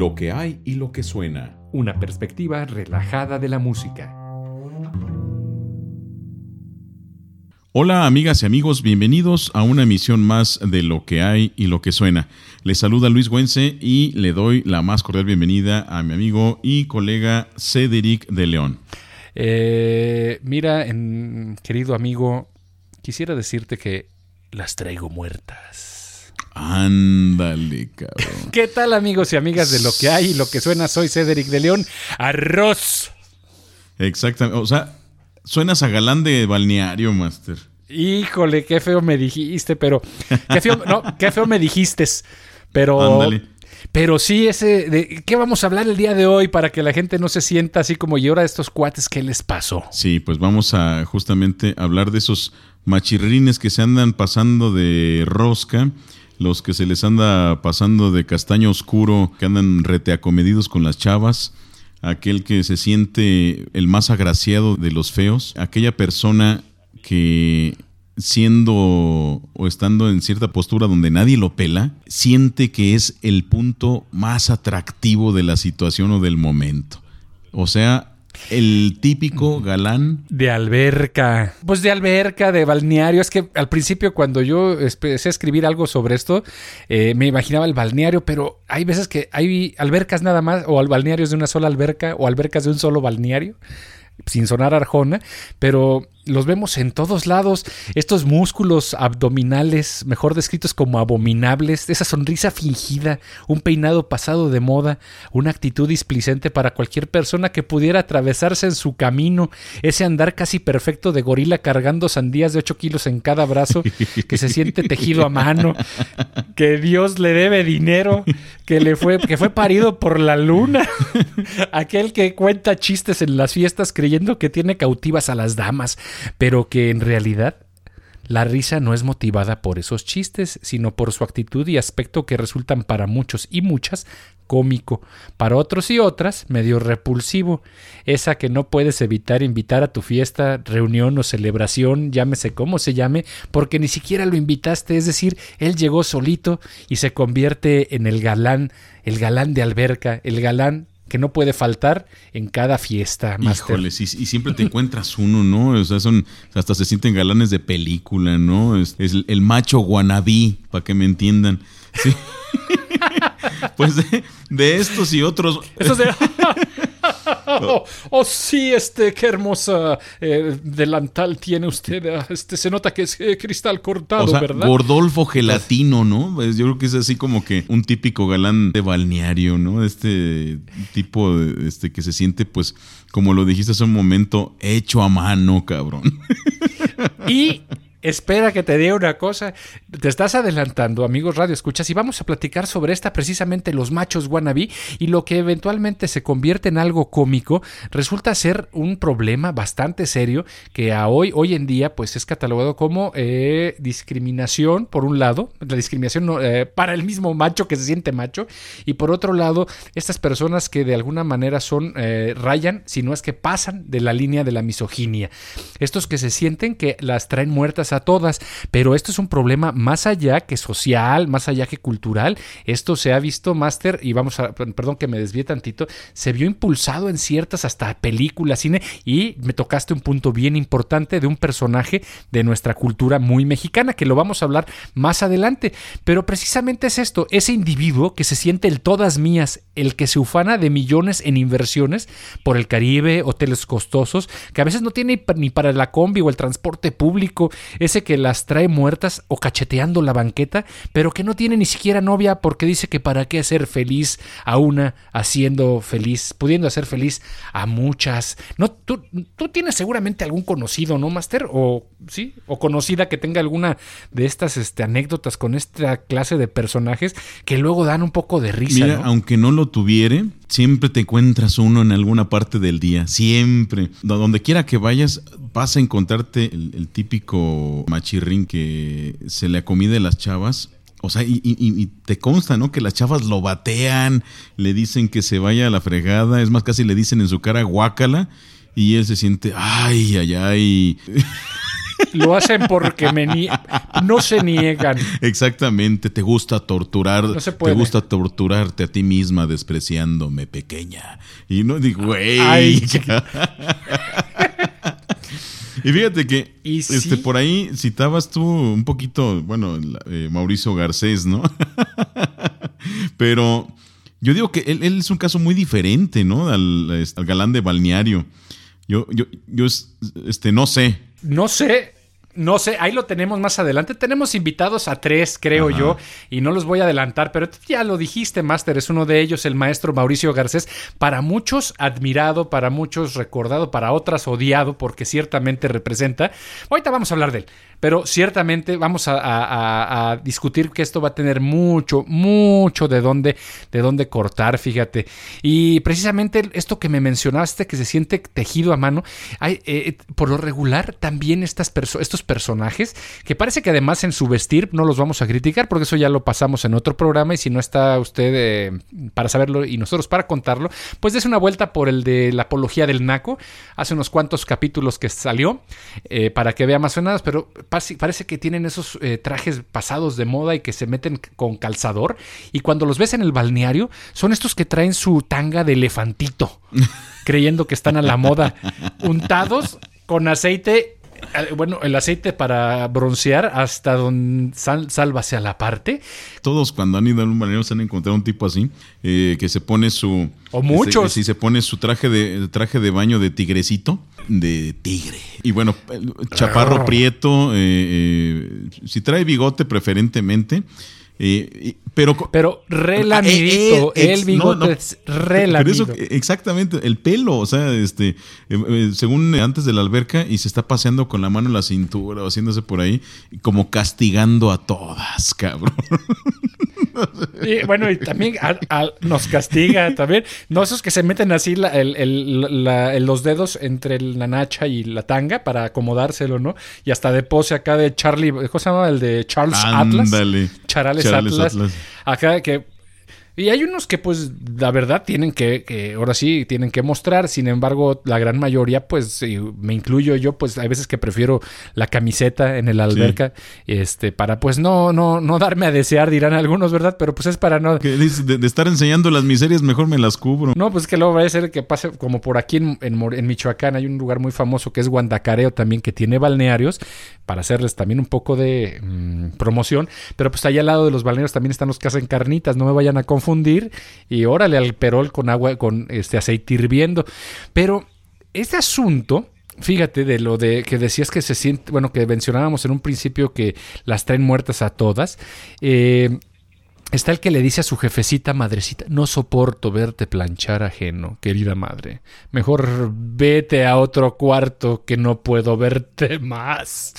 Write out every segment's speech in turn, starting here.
lo que hay y lo que suena. Una perspectiva relajada de la música. Hola amigas y amigos, bienvenidos a una emisión más de Lo que hay y lo que suena. Les saluda Luis Güense y le doy la más cordial bienvenida a mi amigo y colega Cedric de León. Eh, mira, querido amigo, quisiera decirte que las traigo muertas. Ándale, cabrón. ¿Qué tal amigos y amigas de Lo que hay y lo que suena? Soy Cedric de León. Arroz. Exactamente. O sea, Suenas a galán de balneario, Master. Híjole, qué feo me dijiste, pero. Qué feo, no, qué feo me dijiste. Pero. Pero sí, ese. De, ¿Qué vamos a hablar el día de hoy para que la gente no se sienta así como llora estos cuates? ¿Qué les pasó? Sí, pues vamos a justamente hablar de esos machirrines que se andan pasando de rosca los que se les anda pasando de castaño oscuro, que andan reteacomedidos con las chavas, aquel que se siente el más agraciado de los feos, aquella persona que siendo o estando en cierta postura donde nadie lo pela, siente que es el punto más atractivo de la situación o del momento. O sea, el típico galán. De alberca. Pues de alberca, de balneario. Es que al principio cuando yo empecé a escribir algo sobre esto, eh, me imaginaba el balneario, pero hay veces que hay albercas nada más, o balnearios de una sola alberca, o albercas de un solo balneario sin sonar arjona, pero los vemos en todos lados, estos músculos abdominales, mejor descritos como abominables, esa sonrisa fingida, un peinado pasado de moda, una actitud displicente para cualquier persona que pudiera atravesarse en su camino, ese andar casi perfecto de gorila cargando sandías de 8 kilos en cada brazo, que se siente tejido a mano, que Dios le debe dinero, que le fue, que fue parido por la luna, aquel que cuenta chistes en las fiestas creyendo que tiene cautivas a las damas, pero que en realidad la risa no es motivada por esos chistes, sino por su actitud y aspecto que resultan para muchos y muchas cómico, para otros y otras medio repulsivo, esa que no puedes evitar invitar a tu fiesta, reunión o celebración, llámese como se llame, porque ni siquiera lo invitaste, es decir, él llegó solito y se convierte en el galán, el galán de alberca, el galán que no puede faltar en cada fiesta. Híjoles, y, siempre te encuentras uno, ¿no? O sea, son, hasta se sienten galanes de película, ¿no? Es, el macho guanabí, para que me entiendan. Sí. pues de, estos y otros. Eso de... Oh, oh, sí, este, qué hermosa eh, delantal tiene usted. Ah, este, se nota que es eh, cristal cortado, o sea, ¿verdad? Gordolfo gelatino, ¿no? Pues, yo creo que es así como que un típico galán de balneario, ¿no? Este tipo este, que se siente, pues, como lo dijiste hace un momento, hecho a mano, cabrón. Y Espera que te diga una cosa. Te estás adelantando, amigos Radio Escuchas, y vamos a platicar sobre esta precisamente los machos wannabe y lo que eventualmente se convierte en algo cómico resulta ser un problema bastante serio que a hoy, hoy en día pues es catalogado como eh, discriminación por un lado, la discriminación eh, para el mismo macho que se siente macho y por otro lado estas personas que de alguna manera son eh, rayan, si no es que pasan de la línea de la misoginia. Estos que se sienten que las traen muertas a todas, pero esto es un problema más allá que social, más allá que cultural. Esto se ha visto, Master, y vamos a, perdón que me desvíe tantito, se vio impulsado en ciertas hasta películas, cine, y me tocaste un punto bien importante de un personaje de nuestra cultura muy mexicana, que lo vamos a hablar más adelante. Pero precisamente es esto, ese individuo que se siente el todas mías, el que se ufana de millones en inversiones por el Caribe, hoteles costosos, que a veces no tiene ni para la combi o el transporte público, ese que las trae muertas o cacheteando la banqueta, pero que no tiene ni siquiera novia porque dice que para qué hacer feliz a una haciendo feliz, pudiendo hacer feliz a muchas. No, tú, tú tienes seguramente algún conocido, ¿no, Master? O sí, o conocida que tenga alguna de estas este, anécdotas con esta clase de personajes que luego dan un poco de risa. Mira, aunque no lo tuviere, siempre te encuentras uno en alguna parte del día, siempre. Donde quiera que vayas, vas a encontrarte el típico machirrín que se le acomide las chavas. O sea, y, te consta, ¿no? Que las chavas lo batean, le dicen que se vaya a la fregada, es más, casi le dicen en su cara guácala, y él se siente, ay, ay, ay. Lo hacen porque me no se niegan. Exactamente, te gusta torturar, No se te puede. gusta torturarte a ti misma despreciándome, pequeña. Y no digo, güey. Ay, Y fíjate que Y este, sí. por ahí citabas tú un poquito, bueno, eh, Mauricio Garcés, ¿no? Pero yo digo que él, él es un caso muy diferente, ¿no? Al, al galán de balneario. Yo, yo, yo es- este, no sé. No sé, no sé, ahí lo tenemos más adelante. Tenemos invitados a tres, creo Ajá. yo, y no los voy a adelantar, pero ya lo dijiste, Master, es uno de ellos, el maestro Mauricio Garcés, para muchos admirado, para muchos recordado, para otras odiado, porque ciertamente representa. Ahorita vamos a hablar de él, pero ciertamente vamos a, a- discutir que esto va a tener mucho, mucho de dónde, de dónde cortar, fíjate. Y precisamente esto que me mencionaste, que se siente tejido a mano, hay, eh, por lo regular también estas perso- estos personajes, que parece que además en su vestir no los vamos a criticar, porque eso ya lo pasamos en otro programa, y si no está usted eh, para saberlo y nosotros para contarlo, pues des una vuelta por el de la apología del Naco, hace unos cuantos capítulos que salió, eh, para que vea más o menos, pero parece, que tienen esos eh, trajes pasados de moda y que se meten con calzador, y cuando los ves en el balneario, son estos que traen su tanga de elefantito, creyendo que están a la moda, untados con aceite. Bueno, el aceite para broncear hasta donde sal, sálvase a la parte. Todos cuando han ido a un balneario se han encontrado un tipo así, eh, que se pone su... O muchos. Se pone su traje de, traje de baño de tigrecito, de tigre. Y bueno, chaparro Ah. prieto, eh, eh, si trae bigote preferentemente, eh, pero... Pero relamidito, Ah, eh, eh, el bigote no, no. es Pero relamido. eso, exactamente, el pelo, o sea, este, eh, según antes de la alberca y se está paseando con la mano en la cintura o haciéndose por ahí, como castigando a todas, cabrón. Y bueno, y también a- a- nos castiga también. No, esos que se meten así la- el- el- la- el- los dedos entre la nacha y la tanga para acomodárselo, ¿no? Y hasta de pose acá de Charlie, ¿cómo se llama? El de Charles Atlas. Charales, Charales Atlas. Atlas. Acá que. Y hay unos que, pues, la verdad, tienen que, que, ahora sí, tienen que mostrar. Sin embargo, la gran mayoría, pues, y me incluyo yo, pues, hay veces que prefiero la camiseta en el alberca, este, para, pues, no, no, no darme a desear, dirán algunos, ¿verdad? Pero, pues, es para no. Que de, de estar enseñando las miserias, mejor me las cubro. No, pues que luego va a ser que pase como por aquí en, en Michoacán hay un lugar muy famoso que es Guandacareo también que tiene balnearios para hacerles también un poco de mm, promoción, pero pues allá al lado de los balnearios también están los que hacen carnitas, no me vayan a confundir y órale al perol con agua con este aceite hirviendo. Pero este asunto Fíjate de lo de que decías que se siente, bueno, que mencionábamos en un principio que las traen muertas a todas. Eh, Está el que le dice a su jefecita madrecita, no soporto verte planchar ajeno, querida madre. Mejor vete a otro cuarto que no puedo verte más.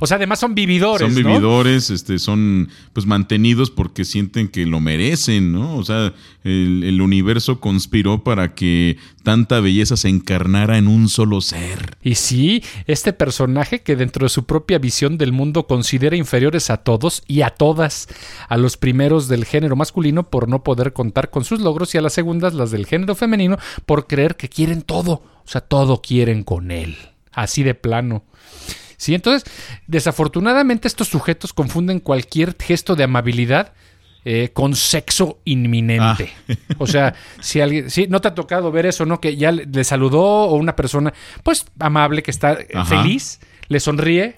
O sea, además son vividores, Son ¿no? vividores, este, son pues mantenidos porque sienten que lo merecen, ¿no? O sea, el, el universo conspiró para que tanta belleza se encarnara en un solo ser. Y sí, este personaje que dentro de su propia visión del mundo considera inferiores a todos y a todas, a los primeros del género masculino por no poder contar con sus logros y a las segundas las del género femenino por creer que quieren todo, o sea, todo quieren con él, así de plano. Sí, entonces, desafortunadamente estos sujetos confunden cualquier gesto de amabilidad eh, con sexo inminente. O sea, si alguien, sí, no te ha tocado ver eso, ¿no? Que ya le, le saludó o una persona, pues, amable, que está eh, Ajá. feliz, le sonríe,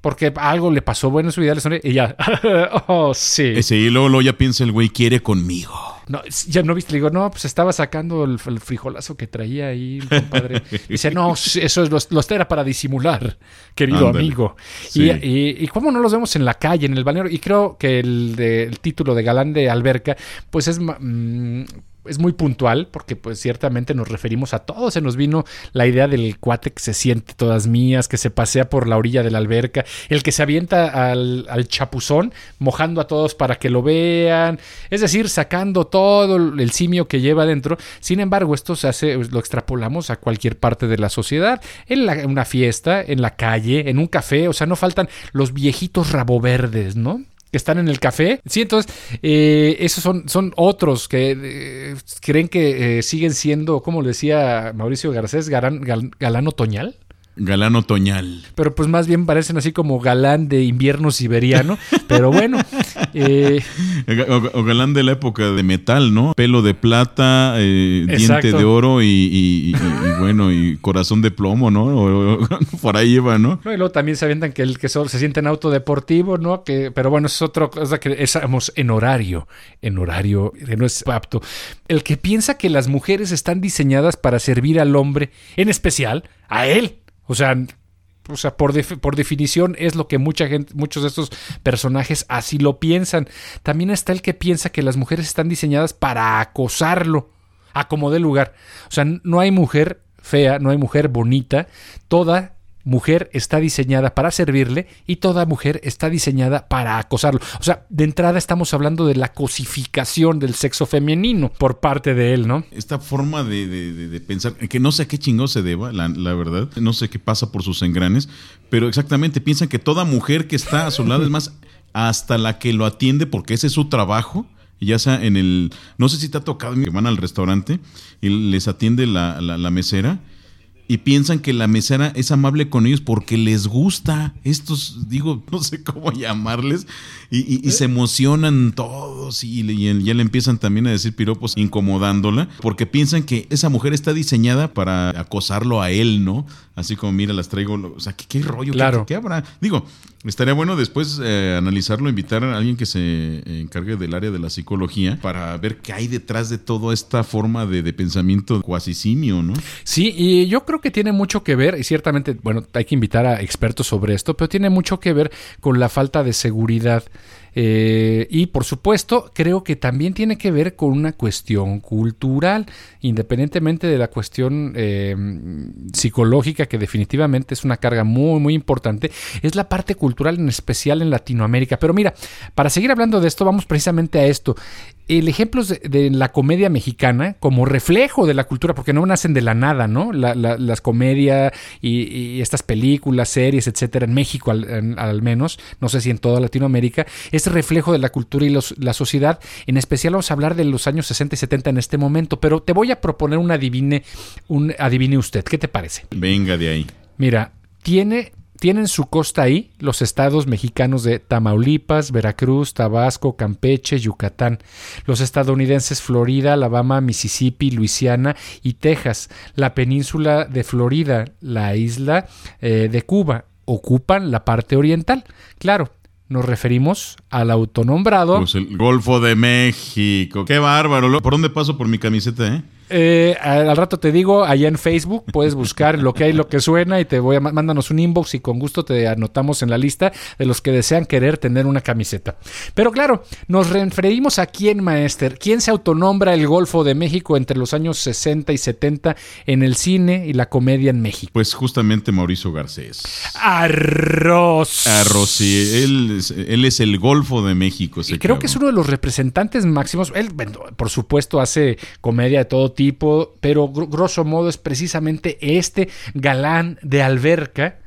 porque algo le pasó bueno en su vida, le sonríe, y ya, oh, sí. Ese, y luego, luego ya piensa el güey, quiere conmigo. No, ya no viste, le digo, no, pues estaba sacando el, el frijolazo que traía ahí, compadre. Dice, no, eso es, los, los era para disimular, querido amigo. Sí. Y, y, y cómo no los vemos en la calle, en el balneario. Y creo que el, de- el título de Galán de Alberca, pues es, mm, es muy puntual, porque pues ciertamente nos referimos a todos. Se nos vino la idea del cuate que se siente todas mías, que se pasea por la orilla de la alberca, el que se avienta al, chapuzón, mojando a todos para que lo vean. Es decir, sacando todo el simio que lleva dentro. Sin embargo, esto se hace, lo extrapolamos a cualquier parte de la sociedad. En, la- una fiesta, en la calle, en un café. O sea, no faltan los viejitos raboverdes, ¿no? Que están en el café. Sí, entonces, eh, esos son, son otros que eh, creen que eh, siguen siendo, como le decía Mauricio Garcés, galán, gal- galán otoñal. Galán otoñal. Pero pues más bien parecen así como galán de invierno siberiano. Pero bueno. Eh, o, galán de la época de metal, ¿no? Pelo de plata, eh, diente de oro y, bueno, y corazón de plomo, ¿no? por ahí iba, ¿no? Y luego también se avientan que el que solo se siente en auto deportivo, ¿no? Que, pero bueno, es otra cosa que estamos en horario. En horario que no es apto. El que piensa que las mujeres están diseñadas para servir al hombre, en especial a él. O sea, o sea, por, por, definición es lo que mucha gente, muchos de estos personajes así lo piensan. También está el que piensa que las mujeres están diseñadas para acosarlo, a como de lugar. O sea, no hay mujer fea, no hay mujer bonita, toda mujer está diseñada para servirle y toda mujer está diseñada para acosarlo. O sea, de entrada estamos hablando de la cosificación del sexo femenino por parte de él, ¿no? Esta forma de, pensar, que no sé a qué chingo se deba, la, verdad, no sé qué pasa por sus engranes, pero exactamente piensan que toda mujer que está a su lado es más hasta la que lo atiende porque ese es su trabajo ya sea en el, no sé si te ha tocado que van al restaurante y les atiende la, la mesera y piensan que la mesera es amable con ellos porque les gusta. Estos, digo, no sé cómo llamarles, y, se emocionan todos y, ya le empiezan también a decir piropos incomodándola porque piensan que esa mujer está diseñada para acosarlo a él, ¿no? Así como, mira, las traigo, o sea, ¿qué, rollo? Claro. ¿Qué, habrá? Digo, estaría bueno después eh, analizarlo, invitar a alguien que se encargue del área de la psicología para ver qué hay detrás de toda esta forma de, de pensamiento cuasi simio, ¿no? Sí, y yo creo que tiene mucho que ver, y ciertamente, bueno, hay que invitar a expertos sobre esto, pero tiene mucho que ver con la falta de seguridad. Eh, y por supuesto, creo que también tiene que ver con una cuestión cultural, independientemente de la cuestión eh, psicológica, que definitivamente es una carga muy, muy importante, es la parte cultural en especial en Latinoamérica. Pero mira, para seguir hablando de esto, vamos precisamente a esto el ejemplo de, la comedia mexicana como reflejo de la cultura, porque no nacen de la nada, ¿no? las comedias y, estas películas, series, etcétera, en México al, menos, no sé si en toda Latinoamérica, es reflejo de la cultura y la sociedad. En especial vamos a hablar de los años 60 y 70 en este momento, pero te voy a proponer un adivine, un adivine usted. ¿Qué te parece? Venga de ahí. Mira, tiene tienen su costa ahí los estados mexicanos de Tamaulipas, Veracruz, Tabasco, Campeche, Yucatán, los estadounidenses Florida, Alabama, Mississippi, Luisiana y Texas, la península de Florida, la isla eh, de Cuba, ocupan la parte oriental. Claro, nos referimos al autonombrado. Pues el Golfo de México. Qué bárbaro. ¿Por dónde paso por mi camiseta, eh? Eh, al rato te digo, allá en Facebook puedes buscar lo que hay, lo que suena y te voy a mándanos un inbox y con gusto te anotamos en la lista de los que desean querer tener una camiseta. Pero claro, nos referimos a quién, Maester, quién se autonombra el Golfo de México entre los años 60 y 70 en el cine y la comedia en México. Pues justamente Mauricio Garcés. Arroz. Arroz, sí, él, él es el Golfo de México. Y creo que es uno de los representantes máximos. Él, por supuesto, hace comedia de todo tipo, pero grosso modo es precisamente este galán de alberca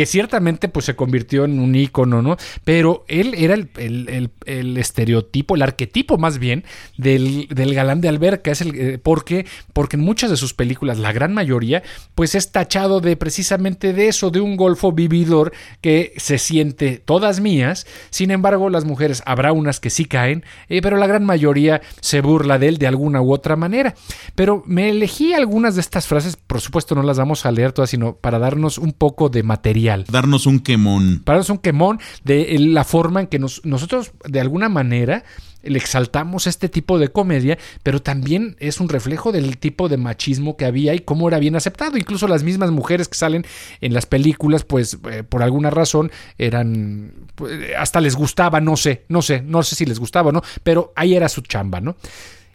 que ciertamente pues se convirtió en un ícono, ¿no? Pero él era el, estereotipo, el arquetipo más bien del, galán de alberca. Es el, eh, ¿Por qué? Porque en muchas de sus películas, la gran mayoría, pues es tachado de precisamente de eso, de un golfo vividor que se siente todas mías. Sin embargo, las mujeres, habrá unas que sí caen, eh, pero la gran mayoría se burla de él de alguna u otra manera. Pero me elegí algunas de estas frases, por supuesto no las vamos a leer todas, sino para darnos un poco de material Darnos un quemón. Para darnos un quemón de la forma en que nosotros, de alguna manera, le exaltamos este tipo de comedia, pero también es un reflejo del tipo de machismo que había y cómo era bien aceptado. Incluso las mismas mujeres que salen en las películas, pues eh, por alguna razón eran, pues, hasta les gustaba, no sé, no sé, no sé si les gustaba o no, pero ahí era su chamba, ¿no?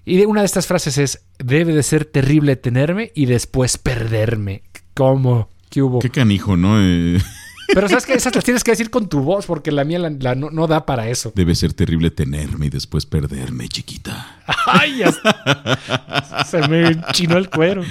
Y una de estas frases es, debe de ser terrible tenerme y después perderme. ¿Cómo? ¿Qué hubo? Qué canijo, ¿no? Eh, Pero sabes que esas las tienes que decir con tu voz, porque la mía no, da para eso. Debe ser terrible tenerme y después perderme, chiquita. ¡Ay! se me chinó el cuero.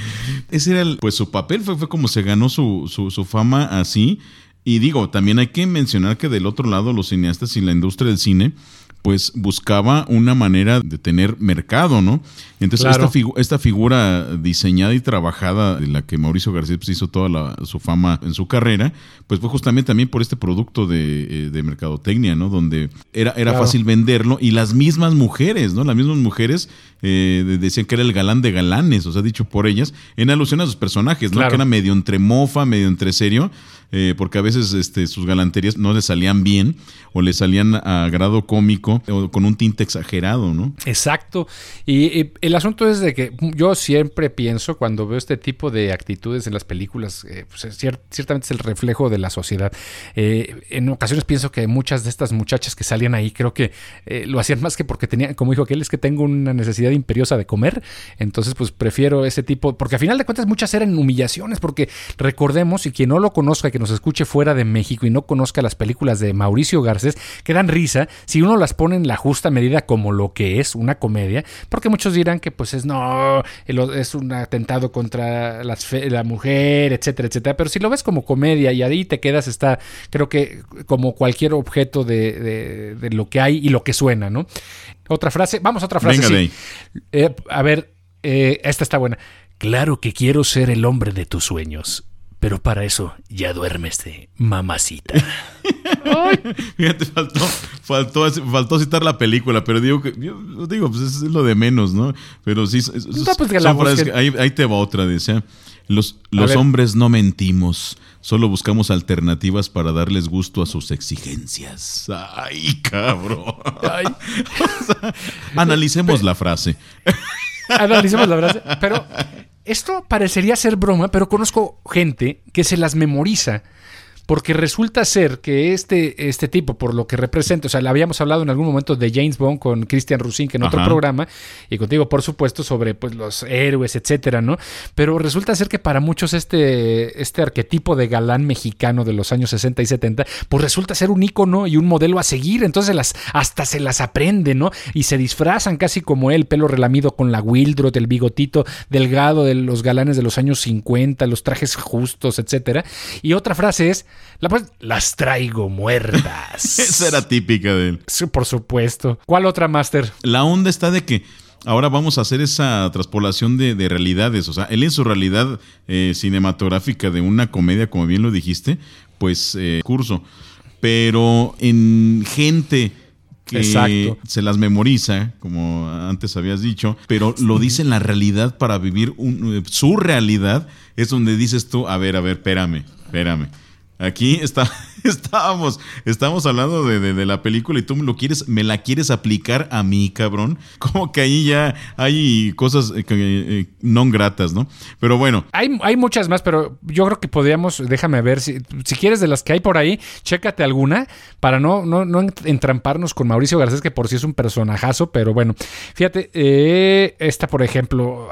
Ese era el, pues su papel, fue, fue como se ganó su, su, su fama así. Y digo, también hay que mencionar que del otro lado, los cineastas y la industria del cine pues buscaba una manera de tener mercado, ¿no? Entonces, esta, esta, figura diseñada y trabajada, de la que Mauricio García pues, hizo toda su fama en su carrera, pues fue justamente también por este producto de, eh, mercadotecnia, ¿no? Donde era, era fácil venderlo y las mismas mujeres, ¿no? Las mismas mujeres eh, decían que era el galán de galanes, o sea, dicho por ellas, en alusión a sus personajes, ¿no? Que era medio entre mofa, medio entre serio, eh, porque a veces este, sus galanterías no le salían bien o le salían a grado cómico o con un tinte exagerado, ¿no? Exacto. Y, el asunto es de que yo siempre pienso cuando veo este tipo de actitudes en las películas, eh, pues, ciertamente es el reflejo de la sociedad. Eh, en ocasiones pienso que muchas de estas muchachas que salían ahí creo que lo hacían más que porque tenían, como dijo aquel, es que tengo una necesidad imperiosa de comer, entonces pues prefiero ese tipo, porque a final de cuentas muchas eran humillaciones, porque recordemos, y quien no lo conozca, que nos escuche fuera de México y no conozca las películas de Mauricio Garcés, que dan risa si uno las pone en la justa medida como lo que es una comedia, porque muchos dirán que pues es no, es un atentado contra la mujer, etcétera, etcétera, pero si lo ves como comedia y ahí te quedas, está creo que como cualquier objeto de, lo que hay y lo que suena, ¿no? Otra frase, vamos a otra frase. Eh, a ver, eh, esta está buena. Claro que quiero ser el hombre de tus sueños pero para eso ya duérmeste, mamacita. Fíjate, faltó, faltó, faltó, citar la película, pero digo que digo, pues es lo de menos, ¿no? Pero sí, pues ahí, te va otra, dice. Los, los hombres no mentimos, solo buscamos alternativas para darles gusto a sus exigencias. Ay, cabrón. analicemos la frase. Analicemos la frase. Pero esto parecería ser broma, pero conozco gente que se las memoriza porque resulta ser que este, este tipo, por lo que representa, o sea, le habíamos hablado en algún momento de James Bond con Christian Rusink en otro programa, y contigo, por supuesto, sobre pues, los héroes, etcétera, ¿no? Pero resulta ser que para muchos este, este arquetipo de galán mexicano de los años 60 y 70, pues resulta ser un ícono y un modelo a seguir, entonces las, hasta se las aprende, ¿no? Y se disfrazan casi como él, pelo relamido con la Wildrot, el bigotito delgado de los galanes de los años 50, los trajes justos, etcétera. Y otra frase es, la pues, las traigo muertas. Esa era típica de él. Sí, por supuesto. ¿Cuál otra, Master? La onda está de que ahora vamos a hacer esa traspolación de, realidades. O sea, él en su realidad eh, cinematográfica de una comedia, como bien lo dijiste, pues eh, curso. Pero en gente que se las memoriza, como antes habías dicho, pero lo dice en la realidad para vivir su realidad, es donde dices tú, a ver, a ver, espérame, espérame. Aquí está, estábamos, estábamos hablando de, la película y tú me lo quieres, me la quieres aplicar a mí, cabrón. Como que ahí ya hay cosas eh, eh, no gratas, ¿no? Pero bueno. Hay, hay muchas más, pero yo creo que podríamos, déjame ver, si, si quieres de las que hay por ahí, chécate alguna para no, no, no entramparnos con Mauricio Garcés, que por sí es un personajazo, pero bueno, fíjate, eh, esta por ejemplo...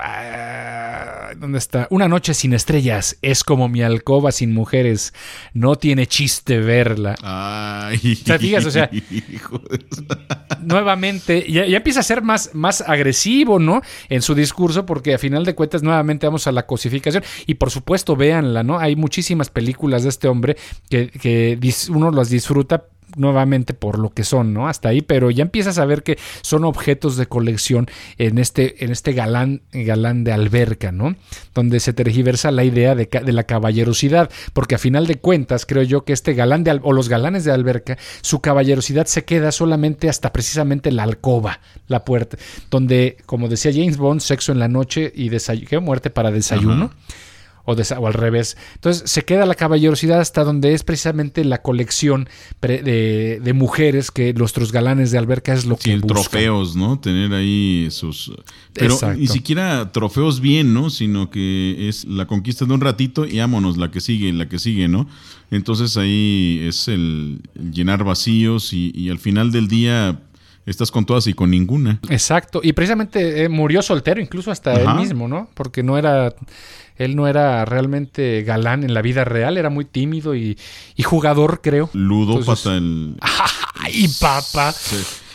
¿Dónde está? Una noche sin estrellas es como mi alcoba sin mujeres. No tiene chiste verla. Ay. O sea, o sea, nuevamente, ya, empieza a ser más, más agresivo, ¿no? En su discurso, porque a final de cuentas, nuevamente vamos a la cosificación. Y por supuesto, véanla, ¿no? Hay muchísimas películas de este hombre que, que uno las disfruta nuevamente por lo que son, ¿no? Hasta ahí, pero ya empiezas a ver que son objetos de colección en este, en este galán, galán de alberca, ¿no? Donde se tergiversa la idea de, la caballerosidad, porque a final de cuentas creo yo que este galán de, o los galanes de alberca, su caballerosidad se queda solamente hasta precisamente la alcoba, la puerta, donde, como decía James Bond, sexo en la noche y muerte para desayuno o, al revés. Entonces se queda la caballerosidad hasta donde es precisamente la colección de, mujeres que nuestros galanes de alberca es lo que buscan. trofeos, ¿no? Tener ahí sus... Pero ni siquiera trofeos bien, ¿no? Sino que es la conquista de un ratito y vámonos, la que sigue, la que sigue, ¿no? Entonces ahí es el, llenar vacíos y, al final del día estás con todas y con ninguna. Exacto. Y precisamente eh, murió soltero, incluso hasta él mismo, ¿no? Porque no era él no era realmente galán en la vida real, era muy tímido y, jugador, creo. Ludópata el. ¡Ay, papá!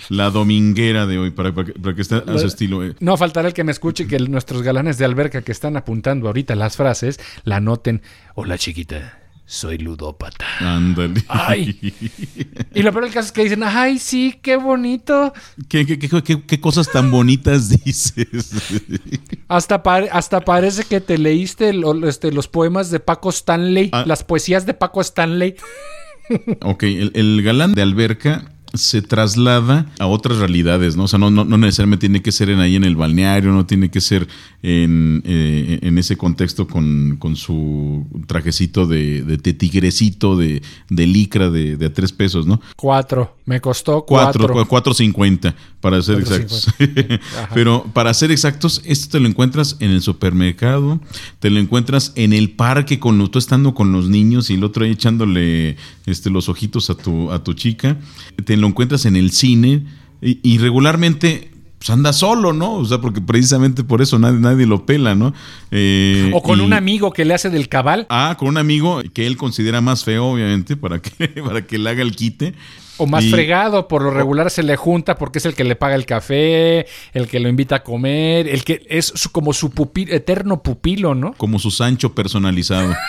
la dominguera de hoy, para, que esté a su estilo. Eh. No faltará el que me escuche que nuestros galanes de alberca que están apuntando ahorita las frases la noten. Hola, chiquita. Soy ludópata. Ándale. Ay. Y lo peor del caso es que dicen, ay, sí, qué bonito. ¿Qué, qué, qué, cosas tan bonitas dices? Hasta, hasta parece que te leíste este, los poemas de Paco Stanley, Ah. las poesías de Paco Stanley. ok, el, el galán de alberca se traslada a otras realidades, ¿no? O sea, no, no, no necesariamente tiene que ser en ahí en el balneario, no tiene que ser en, eh, en ese contexto con, con su trajecito de, de, de tigrecito, de, de licra de, de a tres pesos, ¿no? Cuatro. Me costó Cuatro, cuatro. cu- cuatro cincuenta, para ser Cuatro exactos. Pero para ser exactos, esto te lo encuentras en el supermercado, te lo encuentras en el parque con tú estando con los niños y el otro ahí echándole este, los ojitos a tu, a tu chica, te lo encuentras en el cine y, y regularmente pues anda solo, ¿no? O sea, porque precisamente por eso nadie, nadie lo pela, ¿no? Eh, O con y- un amigo que le hace del cabal. Ah, con un amigo que él considera más feo, obviamente, para que, para que le haga el quite. O más Y- fregado, por lo regular se le junta porque es el que le paga el café, el que lo invita a comer, el que es su- como su pupi- eterno pupilo, ¿no? Como su Sancho personalizado.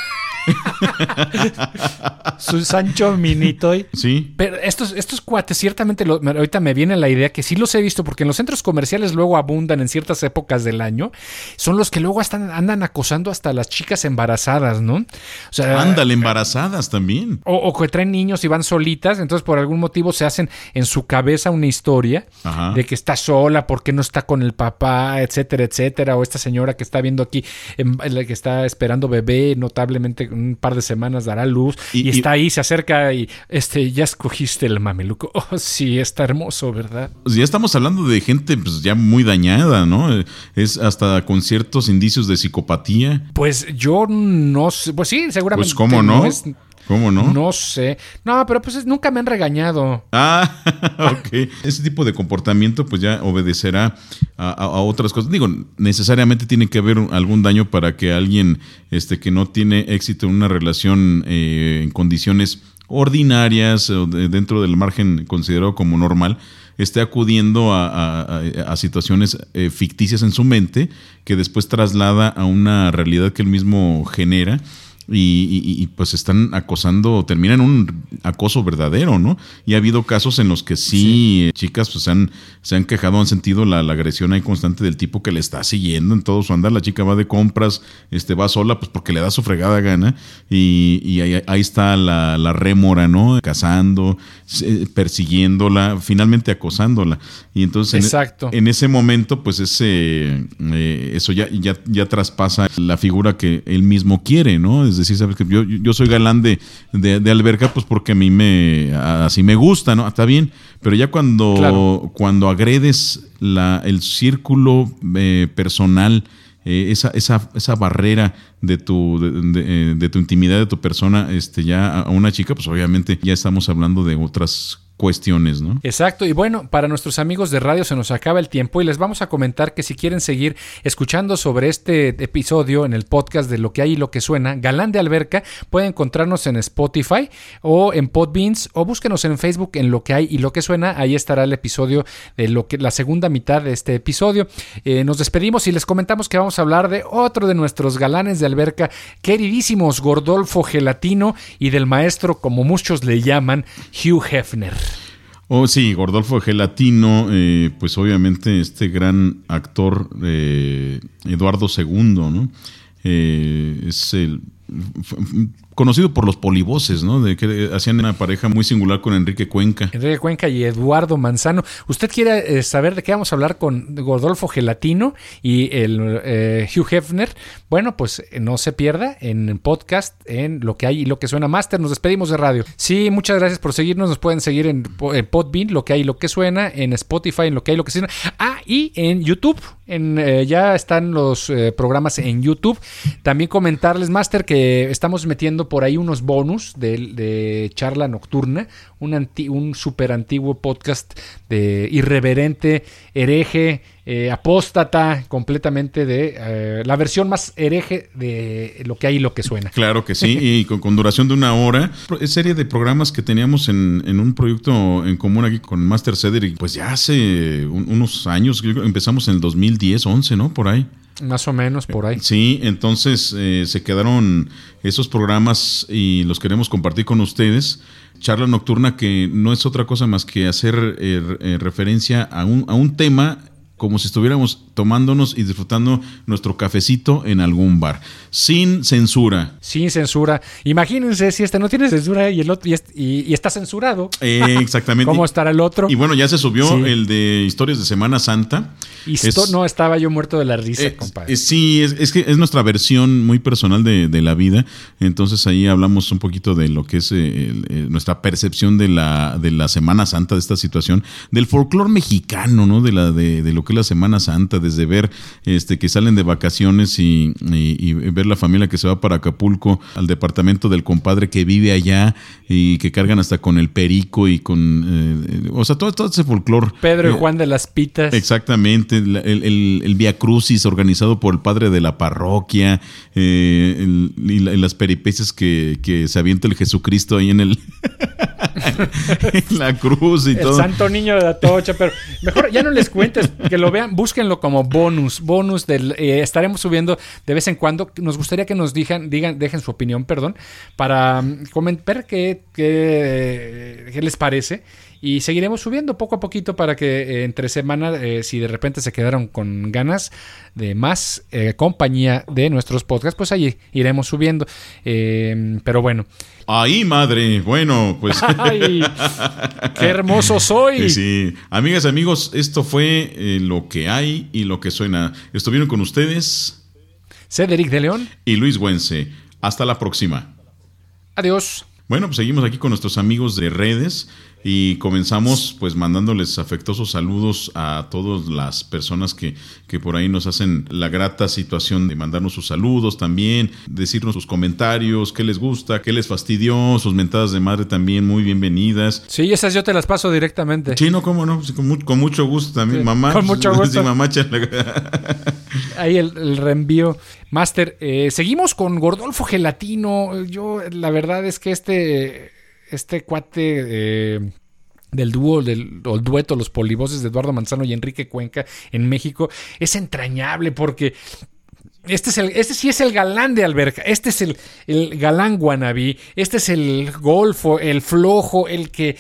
Su Sancho Minitoy. Sí. Pero estos, estos cuates, ciertamente, lo- ahorita me viene la idea que sí los he visto, porque en los centros comerciales luego abundan en ciertas épocas del año. Son los que luego están, andan acosando hasta las chicas embarazadas, ¿no? O sea, Ándale, embarazadas también. O, o que traen niños y van solitas, entonces por algún motivo se hacen en su cabeza una historia Ajá. de que está sola, porque no está con el papá, etcétera, etcétera, o esta señora que está viendo aquí, la que está esperando bebé, notablemente un par de semanas dará luz, y, Y- y- está ahí, se acerca y, este, ya escogiste el mameluco. Oh, sí, está hermoso, ¿verdad? Pues ya estamos hablando de gente pues, ya muy dañada, ¿no? Eh, Es hasta con ciertos indicios de psicopatía. Pues yo no sé, pues sí, seguramente. Pues, ¿cómo no? es- ¿Cómo no? no sé. No, pero pues es- nunca me han regañado. Ah, ok. Ese tipo de comportamiento pues ya obedecerá a, a- a otras cosas. Digo, necesariamente tiene que haber algún daño para que alguien este, que no tiene éxito en una relación eh, en condiciones ordinarias o de- dentro del margen considerado como normal esté acudiendo a- a situaciones eh, ficticias en su mente que después traslada a una realidad que él mismo genera y, y- y, pues están acosando, terminan un acoso verdadero, ¿no? Y ha habido casos en los que sí, eh, chicas pues se han, se han quejado, han sentido la, la agresión ahí constante del tipo que le está siguiendo en todo su andar. La chica va de compras, este va sola, pues porque le da su fregada gana. Y, y ahí, ahí está la, la rémora, ¿no? Cazando, persiguiéndola, finalmente acosándola. Y entonces en- Exacto. en ese momento, pues ese eh, eso ya, ya, ya traspasa la figura que él mismo quiere, ¿no? Es decir, sabes que yo, yo soy galán de, de, de alberca, pues porque a mí me así me gusta, ¿no? Está bien. Pero ya cuando, Claro. cuando agredes la, el círculo eh, personal, eh, esa, esa, esa barrera de tu, de, de- de tu intimidad, de tu persona, este, ya a- una chica, pues obviamente ya estamos hablando de otras cuestiones, ¿no? Exacto, y bueno, para nuestros amigos de radio se nos acaba el tiempo y les vamos a comentar que si quieren seguir escuchando sobre este episodio en el podcast de Lo que hay y lo que suena, Galán de Alberca, pueden encontrarnos en Spotify o en Podbeans o búsquenos en Facebook en Lo que hay y lo que suena, ahí estará el episodio de lo que la segunda mitad de este episodio. Eh, nos despedimos y les comentamos que vamos a hablar de otro de nuestros galanes de alberca queridísimos, Gordolfo Gelatino y del maestro, como muchos le llaman, Hugh Hefner. Oh, sí, Gordolfo Gelatino, eh, pues obviamente este gran actor eh, Eduardo II, ¿no? Eh, es el conocido por los polivoces, ¿no? De que hacían una pareja muy singular con Enrique Cuenca. Enrique Cuenca y Eduardo Manzano. ¿Usted quiere eh, saber de qué vamos a hablar con Gordolfo Gelatino y el eh, Hugh Hefner? Bueno, pues eh, no se pierda en podcast, en lo que hay y lo que suena Master. Nos despedimos de radio. Sí, muchas gracias por seguirnos. Nos pueden seguir en, en Podbean, lo que hay y lo que suena, en Spotify, en lo que hay y lo que suena. Ah, y en YouTube. En, eh, ya están los eh, programas en YouTube. También comentarles, Master, que estamos metiendo por ahí unos bonus de, charla nocturna, un, anti- super antiguo podcast de irreverente, hereje, eh, apóstata, completamente de eh, la versión más hereje de lo que hay y lo que suena. Claro que sí, y con, duración de una hora. Es serie de programas que teníamos en, un proyecto en común aquí con Master Cedric, pues ya hace un- unos años, empezamos en el 2010, 11, ¿no? Por ahí. Más o menos por ahí. Sí, entonces eh, se quedaron esos programas y los queremos compartir con ustedes. Charla nocturna que no es otra cosa más que hacer eh, referencia a un, a un tema como si estuviéramos tomándonos y disfrutando nuestro cafecito en algún bar, sin censura. Sin censura. Imagínense si este no tiene censura y el otro y, está censurado. Eh, exactamente. ¿Cómo estará el otro? Y bueno, ya se subió el de historias de Semana Santa. Y esto no estaba yo muerto de la risa, eh, compadre. Eh, sí, es, que es nuestra versión muy personal de, la vida. Entonces ahí hablamos un poquito de lo que es nuestra percepción de la, de la Semana Santa, de esta situación, del folclore mexicano, ¿no? De la de, de lo que es la Semana Santa, desde ver este que salen de vacaciones y, ver la familia que se va para Acapulco, al departamento del compadre que vive allá y que cargan hasta con el perico y con, eh, o sea, todo, todo ese folclore. Pedro y eh, Juan de las Pitas. Exactamente, el, el, el, Via Crucis organizado por el padre de la parroquia eh, y, las peripecias que, que se avienta el Jesucristo ahí en el... la cruz y todo. El santo niño de la tocha, pero mejor ya no les cuentes, que lo vean, búsquenlo como bonus, bonus del eh, estaremos subiendo de vez en cuando. Nos gustaría que nos digan, digan, dejen su opinión, perdón, para mm, comentar qué, qué, qué les parece y seguiremos subiendo poco a poquito para que eh, entre semana, eh, si de repente se quedaron con ganas de más eh, compañía de nuestros podcasts, pues ahí iremos subiendo. pero bueno. Ahí, madre. Bueno, pues. ¡Ay! ¡Qué hermoso soy! Sí, Amigas, amigos, esto fue lo que hay y lo que suena. Estuvieron con ustedes. Cedric de León. Y Luis Güense. Hasta la próxima. Adiós. Bueno, pues seguimos aquí con nuestros amigos de redes. Y comenzamos pues mandándoles afectuosos saludos a todas las personas que, que, por ahí nos hacen la grata situación de mandarnos sus saludos también, decirnos sus comentarios, qué les gusta, qué les fastidió, sus mentadas de madre también muy bienvenidas. Sí, esas yo te las paso directamente. Sí, no, cómo no, con, mucho gusto también, mamá. Con mucho gusto. mamá, ahí el, reenvío. Master, eh, seguimos con Gordolfo Gelatino. Yo, la verdad es que este este cuate eh, del dúo, del o el dueto, los polivoces de Eduardo Manzano y Enrique Cuenca en México, es entrañable porque este, es el, este sí es el galán de alberca, este es el, el galán guanabí, este es el golfo, el flojo, el que...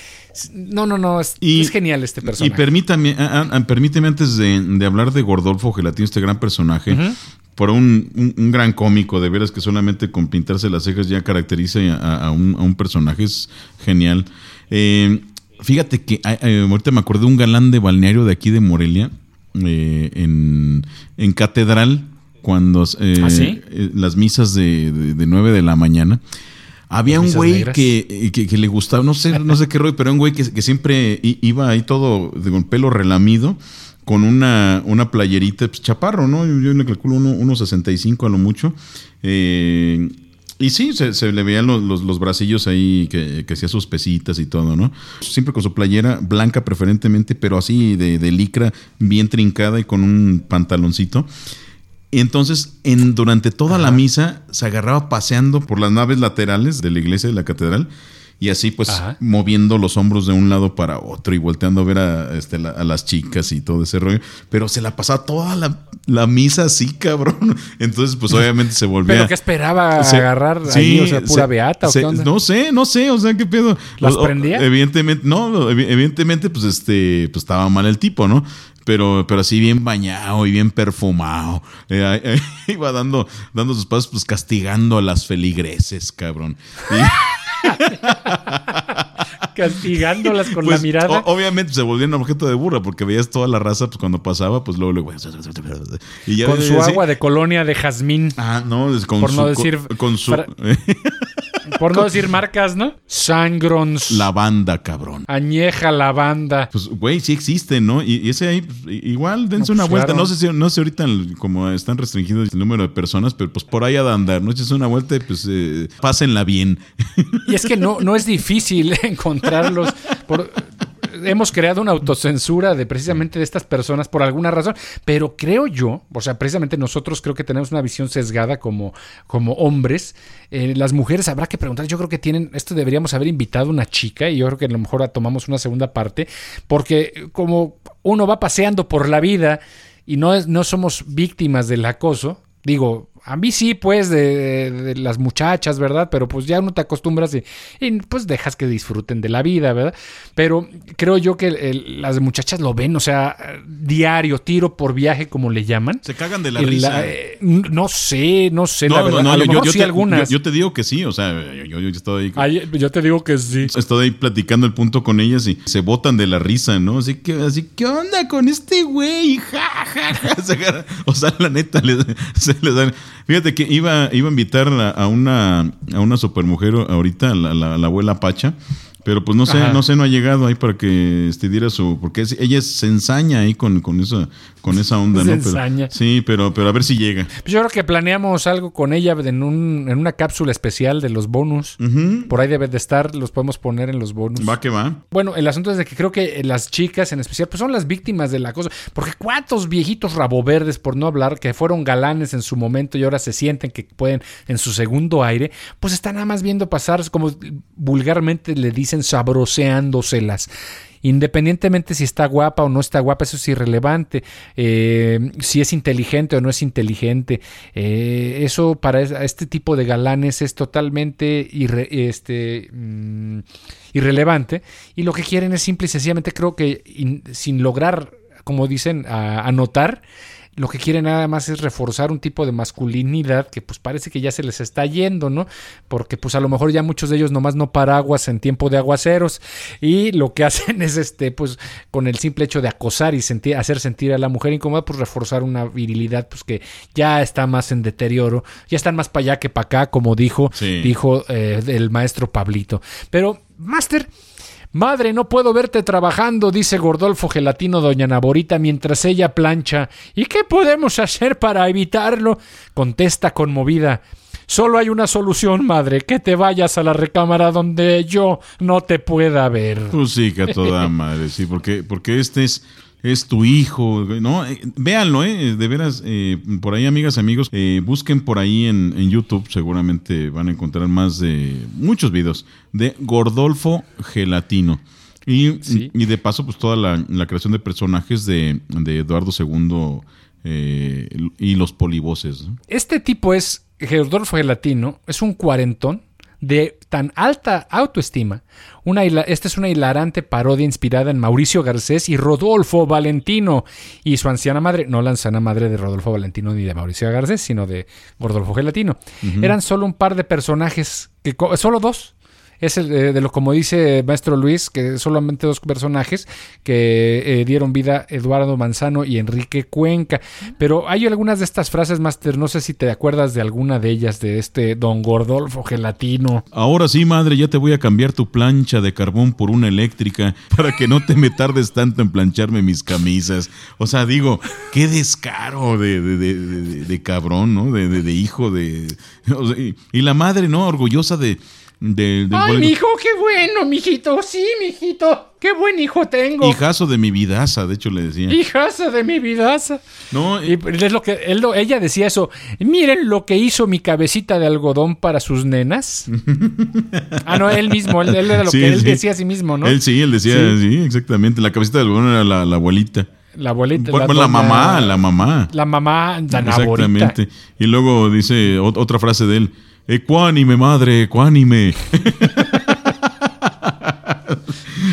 No, no, no, es, genial este personaje. Y permítame, permíteme antes de, hablar de Gordolfo Gelatino, este gran personaje, por un, gran cómico, de veras que solamente con pintarse las cejas ya caracteriza a, un, personaje, es genial. Eh, fíjate que eh, ahorita me acordé de un galán de balneario de aquí de Morelia, eh, en, Catedral, cuando ¿Ah, las misas de, de, 9 de la mañana. Había un güey que, que, le gustaba, no sé, no sé qué rollo, pero un güey que, que siempre iba ahí todo con pelo relamido con una, una playerita pues, chaparro, ¿no? Yo, le calculo 1.65 a lo mucho. Eh, y sí, se, le veían los, los, bracillos ahí que, que, hacía sus pesitas y todo, ¿no? Siempre con su playera blanca preferentemente, pero así de, de licra, bien trincada y con un pantaloncito. Entonces, en, durante toda la misa se agarraba paseando por las naves laterales de la iglesia de la catedral y así pues moviendo los hombros de un lado para otro y volteando a ver a, este, a las chicas y todo ese rollo. Pero se la pasaba toda la, misa así, cabrón. Entonces pues obviamente se volvía... ¿Pero qué esperaba agarrar ahí? O sea, pura beata o No sé, no sé, o sea, qué pedo. ¿Las prendía? Evidentemente, no, evidentemente pues este, pues estaba mal el tipo, ¿no? Pero, pero así bien bañado y bien perfumado. Eh, iba dando, dando sus pasos, pues castigando a las feligreses, cabrón. Castigándolas con la pues, mirada. obviamente se volvían objeto de burra porque veías toda la raza, pues cuando pasaba, pues luego, luego con su agua de colonia de jazmín. Ah, no, con por no decir con, su por no decir marcas, ¿no? Sangrons. Lavanda, cabrón. Añeja lavanda. Pues, güey, sí existe, ¿no? Y, ese ahí, pues, igual, dense una pues, vuelta. No sé si, no sé ahorita como están restringidos el número de personas, pero pues por ahí a andar, ¿no? es una vuelta y pues eh, pásenla bien. Y es que no, no es difícil encontrarlos. Por, hemos creado una autocensura de precisamente de estas personas por alguna razón, pero creo yo, o sea, precisamente nosotros creo que tenemos una visión sesgada como, como hombres. Eh, las mujeres habrá que preguntar, yo creo que tienen, esto deberíamos haber invitado a una chica y yo creo que a lo mejor tomamos una segunda parte, porque como uno va paseando por la vida, y no, no somos víctimas del acoso, digo, a mí sí, pues, de, de, las muchachas, ¿verdad? Pero pues ya uno te acostumbras y, y, pues dejas que disfruten de la vida, ¿verdad? Pero creo yo que el, las muchachas lo ven, o sea, diario, tiro por viaje, como le llaman. Se cagan de la risa. La, eh, no sé, no sé, no, la verdad. No, a lo yo, mejor yo sí te, algunas. Yo, yo, te digo que sí, o sea, yo, yo estoy ahí. Ay, yo te digo que sí. Estoy ahí platicando el punto con ellas y se botan de la risa, ¿no? Así que, así, ¿qué onda con este güey? Ja, ja, ja. O sea, la neta, se les dan. Fíjate que iba, iba a invitar a, una, a una supermujer ahorita, la, la, la abuela Pacha. Pero pues no sé, Ajá. no sé, no ha llegado ahí para que este, diera su. Porque es, ella se ensaña ahí con, con, esa, con esa onda, se ¿no? Ensaña. Pero, sí, pero, pero a ver si llega. Pues yo creo que planeamos algo con ella en, un, en una cápsula especial de los bonus. Uh -huh. Por ahí debe de estar, los podemos poner en los bonus. Va que va. Bueno, el asunto es de que creo que las chicas en especial, pues son las víctimas de la cosa. Porque cuántos viejitos raboverdes, por no hablar, que fueron galanes en su momento y ahora se sienten que pueden en su segundo aire, pues están nada más viendo pasar, como vulgarmente le dicen, sabroseando dándoselas. Independientemente si está guapa o no está guapa, eso es irrelevante. Eh, si es inteligente o no es inteligente. Eh, eso para este tipo de galanes es totalmente este, mm, irrelevante. Y lo que quieren es simple y sencillamente, creo que in, sin lograr, como dicen, anotar lo que quieren nada más es reforzar un tipo de masculinidad que pues parece que ya se les está yendo, ¿no? Porque pues a lo mejor ya muchos de ellos nomás no paraguas en tiempo de aguaceros y lo que hacen es este pues con el simple hecho de acosar y sentir, hacer sentir a la mujer incómoda pues reforzar una virilidad pues que ya está más en deterioro, ya están más para allá que para acá como dijo, Sí. dijo eh, el maestro Pablito. Pero, Master, Madre, no puedo verte trabajando, dice Gordolfo Gelatino Doña Naborita mientras ella plancha. ¿Y qué podemos hacer para evitarlo? contesta conmovida. Solo hay una solución, madre, que te vayas a la recámara donde yo no te pueda ver. Pues sí, que toda madre, sí, porque, porque este es, es tu hijo, ¿no? Eh, véanlo, ¿eh? De veras, eh, por ahí, amigas, amigos, eh, busquen por ahí en, en, YouTube, seguramente van a encontrar más de muchos videos de Gordolfo Gelatino. Y, Sí. y de paso, pues toda la, la creación de personajes de, de Eduardo II eh, y los polivoces. ¿no? Este tipo es, Gordolfo Gelatino, es un cuarentón de tan alta autoestima. Una, esta es una hilarante parodia inspirada en Mauricio Garcés y Rodolfo Valentino y su anciana madre, no la anciana madre de Rodolfo Valentino ni de Mauricio Garcés, sino de Rodolfo Gelatino. Eran solo un par de personajes, que solo dos. Es el, eh, de lo como dice Maestro Luis, que solamente dos personajes que eh, dieron vida Eduardo Manzano y Enrique Cuenca. Pero hay algunas de estas frases, Master, no sé si te acuerdas de alguna de ellas, de este Don Gordolfo Gelatino. Ahora sí, madre, ya te voy a cambiar tu plancha de carbón por una eléctrica para que no te me tardes tanto en plancharme mis camisas. O sea, digo, qué descaro de, de, de, de- de cabrón, ¿no? De, de- de hijo de... y la madre, ¿no? Orgullosa de... de- del Ay, borrego. mijo, qué bueno, mijito. Sí, mijito. Qué buen hijo tengo. Hijazo de mi vidaza, de hecho le decía. Hijaza de mi vidaza. No, Y es lo que él, ella decía eso. Miren lo que hizo mi cabecita de algodón para sus nenas. ah, no, él mismo. Él, él era lo Sí, que él sí. decía a sí mismo, ¿no? Él sí, él decía, Sí. sí, exactamente. La cabecita del algodón era la, la abuelita. La abuelita. Bueno, la, mamá, la mamá. La mamá, la. Exactamente. Y luego dice ot- otra frase de él. Ecuánime, madre, ecuánime.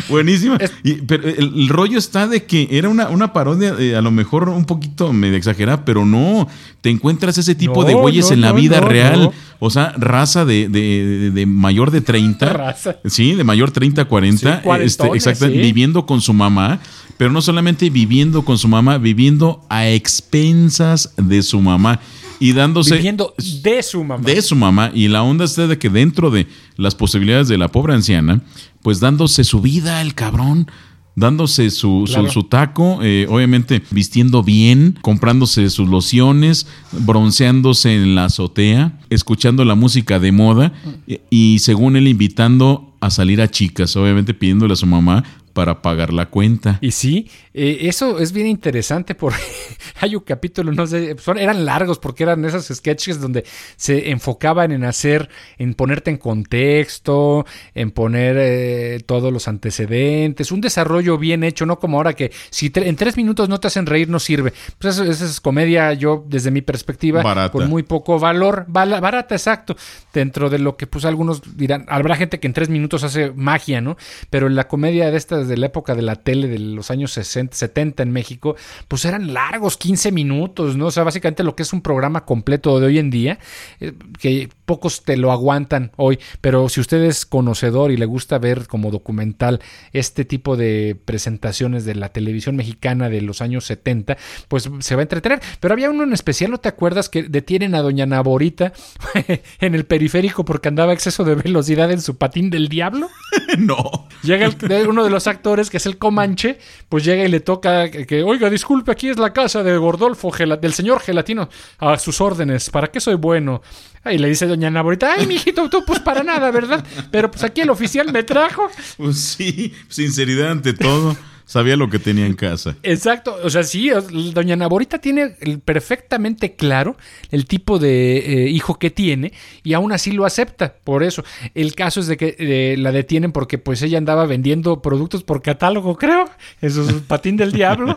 Buenísima. Y- pero el, el rollo está de que era una, una parodia, eh, a lo mejor un poquito medio exagerada, pero no. Te encuentras ese tipo No, de güeyes no, en la no, vida real. O sea, raza de, de- de- de mayor de 30. Raza. Sí, de mayor 30, 40. Sí, este, exacto, sí. viviendo con su mamá. Pero no solamente viviendo con su mamá, viviendo a expensas de su mamá. Y dándose Viviendo de su mamá. de su mamá y la onda está de que dentro de las posibilidades de la pobre anciana, pues dándose su vida el cabrón, dándose su, su- taco, eh, obviamente vistiendo bien, comprándose sus lociones, bronceándose en la azotea, escuchando la música de moda y, y según él invitando a salir a chicas, obviamente pidiéndole a su mamá para pagar la cuenta. Y sí, eh, eso es bien interesante porque hay un capítulo, no sé, son, eran largos porque eran esos sketches donde se enfocaban en hacer, en ponerte en contexto, en poner eh, todos los antecedentes, un desarrollo bien hecho, no como ahora que si en tres minutos no te hacen reír no sirve. Pues eso, es comedia, yo desde mi perspectiva, con muy poco valor, barata, exacto, dentro de lo que pues algunos dirán, habrá gente que en tres minutos hace magia, ¿no? Pero la comedia de estas de la época de la tele de los años 60, 70 en México, pues eran largos, 15 minutos, ¿no? O sea, básicamente lo que es un programa completo de hoy en día, eh, que pocos te lo aguantan hoy, pero si usted es conocedor y le gusta ver como documental este tipo de presentaciones de la televisión mexicana de los años 70, pues se va a entretener. Pero había uno en especial, ¿no te acuerdas que detienen a doña Naborita en el periférico porque andaba a exceso de velocidad en su patín del diablo? no. Llega uno de los actores, que es el Comanche, pues llega y le toca que, oiga, disculpe, aquí es la casa de Gordolfo, del señor Gelatino, a sus órdenes, ¿para qué soy bueno? Y le dice doña Naborita, ay, mijito, tú pues para nada, ¿verdad? Pero pues aquí el oficial me trajo. Pues sí, sinceridad ante todo. Sabía lo que tenía en casa. Exacto. O sea, sí, doña Naborita tiene perfectamente claro el tipo de eh, hijo que tiene y aún así lo acepta. Por eso. El caso es de que eh, la detienen porque pues ella andaba vendiendo productos por catálogo, creo. Eso es un patín del diablo.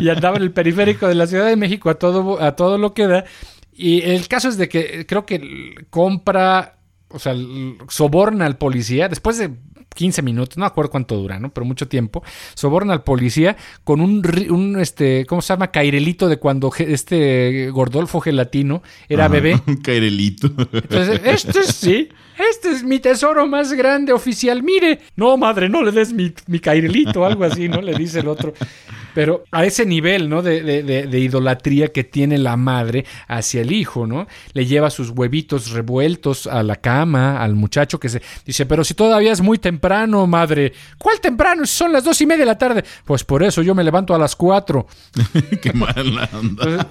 Y andaba en el periférico de la Ciudad de México a todo, a todo lo que da. Y el caso es de que creo que compra, o sea, soborna al policía después de 15 minutos, no acuerdo cuánto dura, ¿no? Pero mucho tiempo. Soborna al policía con un, un este, ¿cómo se llama? Cairelito de cuando este Gordolfo Gelatino era bebé. Un cairelito. Entonces, este sí, este es mi tesoro más grande oficial. Mire, no, madre, no le des mi, mi cairelito, algo así, ¿no? Le dice el otro. Pero a ese nivel, ¿no? De, de, de, idolatría que tiene la madre hacia el hijo, ¿no? Le lleva sus huevitos revueltos a la cama, al muchacho que se dice, pero si todavía es muy temprano, madre. ¿Cuál temprano? Son las dos y media de la tarde. Pues por eso yo me levanto a las cuatro. Qué mala onda.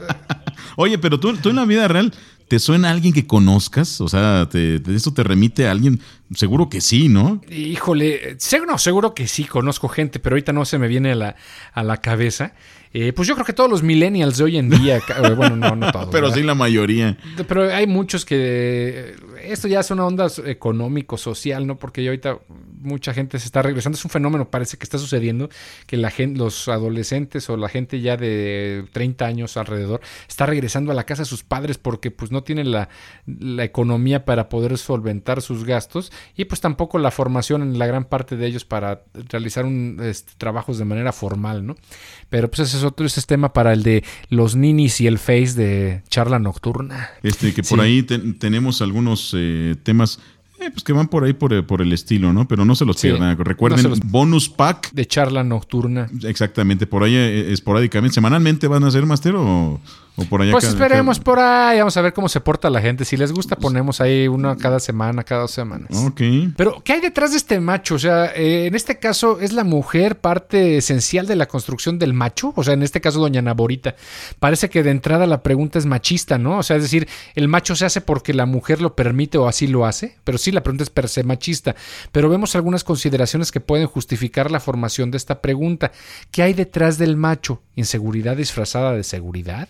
Oye, pero tú, tú en la vida real ¿Te suena a alguien que conozcas? O sea, ¿te, ¿eso te remite a alguien? Seguro que sí, ¿no? Híjole, no, seguro que sí, conozco gente, pero ahorita no se me viene a la, a la cabeza. Eh, pues yo creo que todos los millennials de hoy en día, bueno, no, no todos. Pero sí la mayoría. Pero hay muchos que esto ya es una onda económico, social, ¿no? Porque ahorita mucha gente se está regresando. Es un fenómeno, parece que está sucediendo, que la gente, los adolescentes o la gente ya de 30 años alrededor está regresando a la casa de sus padres porque pues no tienen la, economía para poder solventar sus gastos y pues tampoco la formación en la gran parte de ellos para realizar un, este, trabajos de manera formal, ¿no? Pero pues ese es otro ese tema para el de los ninis y el face de charla nocturna. Este, que por ahí tenemos algunos eh, temas eh, pues que van por ahí por, el estilo, ¿no? Pero no se los pierdan. Recuerden, bonus pack. De charla nocturna. Exactamente, por ahí eh, esporádicamente. ¿Semanalmente van a ser, Master, o...? Pues esperemos por ahí, vamos a ver cómo se porta la gente. Si les gusta, ponemos ahí uno cada semana, cada dos semanas. Ok. Pero, ¿qué hay detrás de este macho? O sea, eh, en este caso, ¿es la mujer parte esencial de la construcción del macho? O sea, en este caso, doña Naborita. Parece que de entrada la pregunta es machista, ¿no? O sea, es decir, el macho se hace porque la mujer lo permite o así lo hace. Pero sí, la pregunta es per se machista. Pero vemos algunas consideraciones que pueden justificar la formación de esta pregunta. ¿Qué hay detrás del macho? ¿Inseguridad disfrazada de seguridad?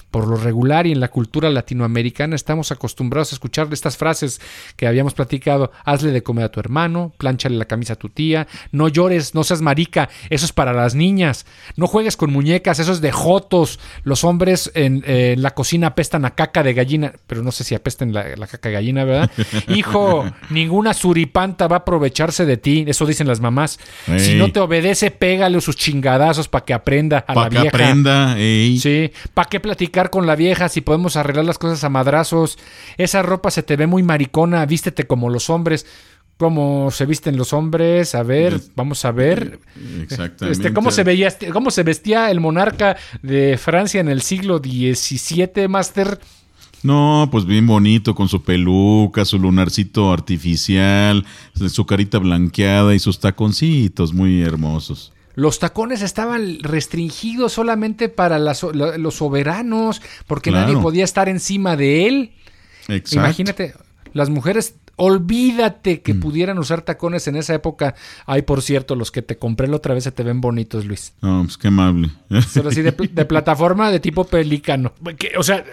Por lo regular y en la cultura latinoamericana estamos acostumbrados a escuchar estas frases que habíamos platicado. Hazle de comer a tu hermano, plánchale la camisa a tu tía, no llores, no seas marica, eso es para las niñas. No juegues con muñecas, eso es de jotos. Los hombres en, la cocina apestan a caca de gallina, pero no sé si apesten la, la caca de gallina, ¿verdad? Hijo, ninguna suripanta va a aprovecharse de ti, eso dicen las mamás. Si no te obedece, pégale sus chingadazos para que aprenda a la vieja. Para que aprenda, Sí, para que platicar con la vieja si podemos arreglar las cosas a madrazos. Esa ropa se te ve muy maricona, vístete como los hombres. ¿Cómo se visten los hombres? A ver, vamos a ver. Exactamente. Este, ¿cómo, se veía, este, ¿Cómo se vestía el monarca de Francia en el siglo XVII, Master? No, pues bien bonito, con su peluca, su lunarcito artificial, su carita blanqueada y sus taconcitos muy hermosos. Los tacones estaban restringidos solamente para los soberanos, porque nadie podía estar encima de él. Imagínate, las mujeres Olvídate que pudieran usar tacones en esa época. Ay, por cierto, los que te compré la otra vez se te ven bonitos, Luis. No, pues qué amable. Solo así de, de plataforma de tipo pelícano. O sea,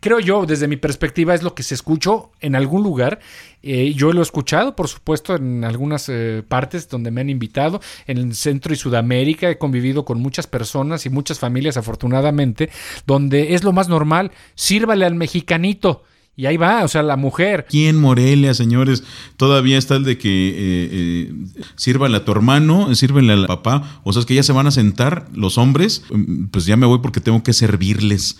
creo yo, desde mi perspectiva, es lo que se escuchó en algún lugar. Eh, yo lo he escuchado, por supuesto, en algunas eh, partes donde me han invitado, en el Centro y Sudamérica. He convivido con muchas personas y muchas familias, afortunadamente, donde es lo más normal. Sírvale al mexicanito. Y ahí va, o sea, la mujer. Aquí en Morelia, señores, todavía está el de que eh, eh, sírvale a tu hermano, sírvale al papá. O sea, es que ya se van a sentar los hombres, mm, pues ya me voy porque tengo que servirles.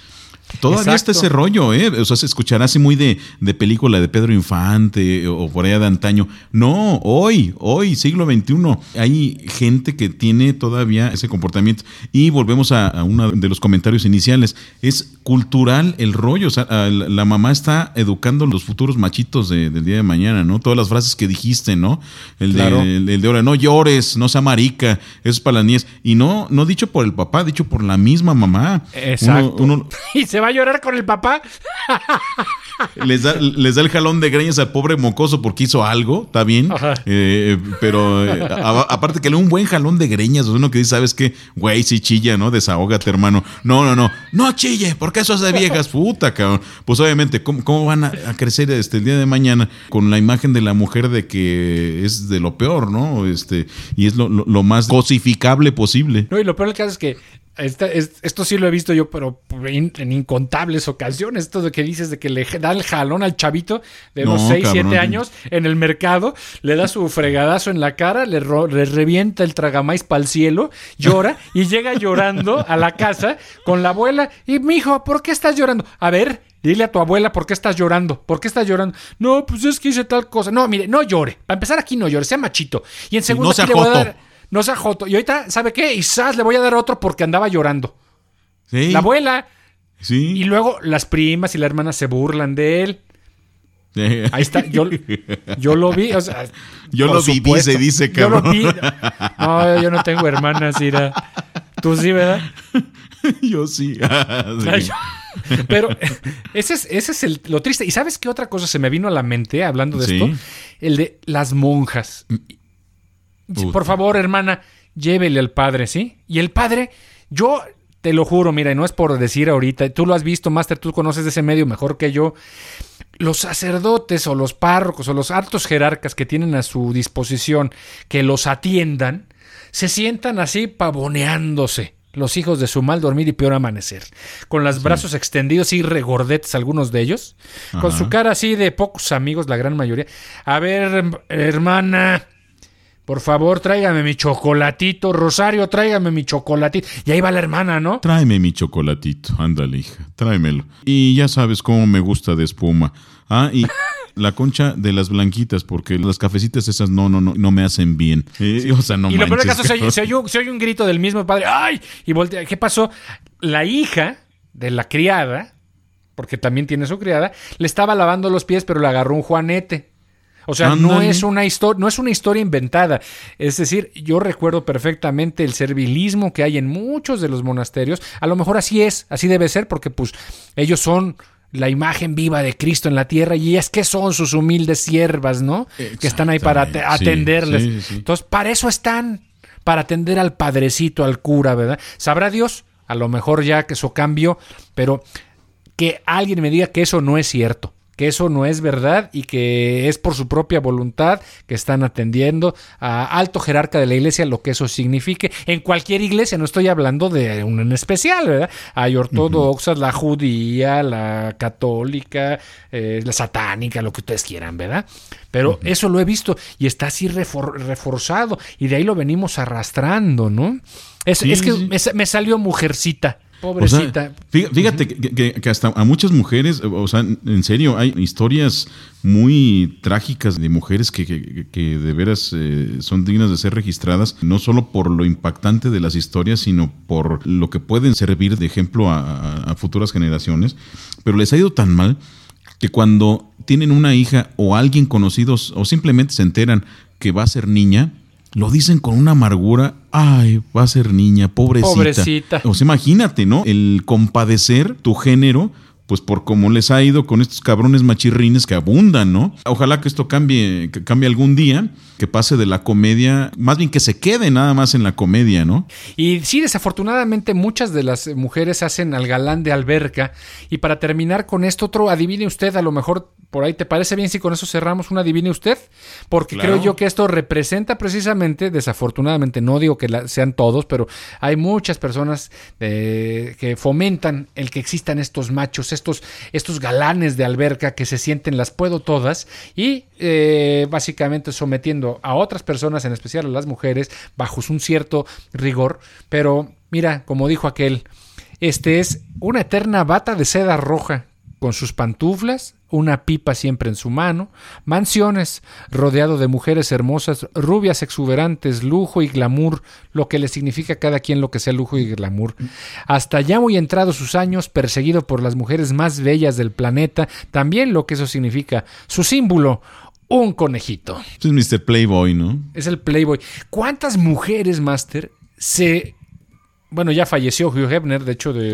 Todavía está ese rollo, ¿eh? O sea, se escuchará así muy de, de, película de Pedro Infante o por allá de antaño. No, hoy, hoy, siglo XXI, hay gente que tiene todavía ese comportamiento. Y volvemos a, a uno de los comentarios iniciales. Es cultural el rollo. O sea, la, la mamá está educando los futuros machitos de, del día de mañana, ¿no? Todas las frases que dijiste, ¿no? El, Claro. de, el, el de ahora, no llores, no sea marica, eso es para las niñas. Y no, no dicho por el papá, dicho por la misma mamá. Exacto. Uno- uno, y se va a llorar con el papá. les da, les da el jalón de greñas al pobre mocoso porque hizo algo, está bien. Eh, pero eh, a- aparte que le da un buen jalón de greñas, o sea, uno que dice, ¿sabes qué? Güey, sí chilla, ¿no? Desahógate, hermano. No, no, no. No chille, porque eso es de viejas, puta, cabrón. Pues obviamente, ¿cómo, cómo van a, a crecer este el día de mañana con la imagen de la mujer de que es de lo peor, ¿no? Este, y es lo, lo- lo más cosificable posible. No, y lo peor del caso es que esta- es- esto sí lo he visto yo, pero in- en incontables ocasiones. Esto de que dices de que le da el jalón al chavito de unos No, 6, 7 cabrón. años en el mercado, le da su fregadazo en la cara, le, ro- le revienta el tragamais para el cielo, llora y llega llorando a la casa con la abuela. Y mijo, ¿por qué estás llorando? A ver. Dile a tu abuela por qué estás llorando. ¿Por qué estás llorando? No, pues es que hice tal cosa. No, mire, no llore. Para empezar aquí no llore, sea machito. Y en segundo no sea aquí le voy a joto. dar- no sea joto. Y ahorita, ¿sabe qué? Y ¡zas! le voy a dar otro porque andaba llorando. Sí. La abuela. Sí. Y luego las primas y la hermana se burlan de él. Sí. Ahí está. Yo, yo lo vi. o sea, Yo lo vi, supuesto. dice, dice, Yo lo cabrón. vi. No, yo no tengo hermanas, Ira. Tú sí, ¿verdad? Yo sí. Ah, Pero ese es, ese es el- lo triste. ¿Y sabes qué otra cosa se me vino a la mente hablando de Sí. esto? El de las monjas. Puta. Por favor, hermana, llévele al padre, ¿sí? Y el padre, yo te lo juro, mira, y no es por decir ahorita, tú lo has visto, Master, tú conoces de ese medio mejor que yo. Los sacerdotes o los párrocos o los altos jerarcas que tienen a su disposición que los atiendan, se sientan así pavoneándose. Los hijos de su mal dormir y peor amanecer. Con los brazos extendidos y regordetes, algunos de ellos. Con su cara así de pocos amigos, la gran mayoría. A ver, herm- hermana, por favor, tráigame mi chocolatito. Rosario, tráigame mi chocolatito. Y ahí va la hermana, ¿no? Tráeme mi chocolatito, ándale, hija, tráemelo. Y ya sabes cómo me gusta de espuma. Ah, y la concha de las blanquitas, porque las cafecitas esas no, no, no, no me hacen bien. Eh, o sea, no y lo peor del caso, se oye, se, oye, se oye un grito del mismo padre. ¡Ay! Y voltea. ¿Qué pasó? La hija de la criada, porque también tiene su criada, le estaba lavando los pies, pero le agarró un juanete. O sea, no es una historia, no es una historia inventada. Es decir, yo recuerdo perfectamente el servilismo que hay en muchos de los monasterios. A lo mejor así es, así debe ser, porque pues ellos son la imagen viva de Cristo en la tierra y es que son sus humildes siervas, ¿no? Que están ahí para sí, atenderles. sí, sí. Entonces, para eso están, para atender al padrecito, al cura, ¿verdad? Sabrá Dios, a lo mejor ya que eso cambió, pero que alguien me diga que eso no es cierto, que eso no es verdad y que es por su propia voluntad que están atendiendo a alto jerarca de la iglesia, lo que eso signifique. En cualquier iglesia, no estoy hablando de una en especial, ¿verdad? Hay ortodoxas, la judía, la católica, eh, la satánica, lo que ustedes quieran, ¿verdad? Pero eso lo he visto y está así refor- reforzado y de ahí lo venimos arrastrando, ¿no? Es, Sí, es que sí. me, sa- me salió mujercita, O sea, pobrecita. fí- fíjate que, que- que hasta a muchas mujeres, o sea, en serio, hay historias muy trágicas de mujeres que, que- que de veras eh, son dignas de ser registradas, no solo por lo impactante de las historias, sino por lo que pueden servir de ejemplo a, a- a futuras generaciones. Pero les ha ido tan mal que cuando tienen una hija o alguien conocido o simplemente se enteran que va a ser niña, lo dicen con una amargura, ay, va a ser niña, pobrecita. Pobrecita. O sea, imagínate, ¿no? El compadecer tu género pues por cómo les ha ido con estos cabrones machirrines que abundan, ¿no? Ojalá que esto cambie, que cambie algún día, que pase de la comedia, más bien que se quede nada más en la comedia, ¿no? Y sí, desafortunadamente muchas de las mujeres hacen al galán de alberca. Y para terminar con esto, otro, adivine usted, a lo mejor por ahí te parece bien si con eso cerramos un adivine usted, porque creo yo que esto representa precisamente, desafortunadamente, no digo que sean todos, pero hay muchas personas eh, que fomentan el que existan estos machos, estos, estos galanes de alberca que se sienten las puedo todas y eh, básicamente sometiendo a otras personas, en especial a las mujeres, bajo un cierto rigor. Pero mira, como dijo aquel, este es una eterna bata de seda roja con sus pantuflas, una pipa siempre en su mano, mansiones, rodeado de mujeres hermosas, rubias exuberantes, lujo y glamour, lo que le significa a cada quien lo que sea lujo y glamour. Hasta ya muy entrados sus años, perseguido por las mujeres más bellas del planeta, también lo que eso significa, su símbolo, un conejito. Es Mr. Playboy, ¿no? Es el Playboy. ¿Cuántas mujeres, Master, se bueno, ya falleció Hugh Hefner, de hecho, de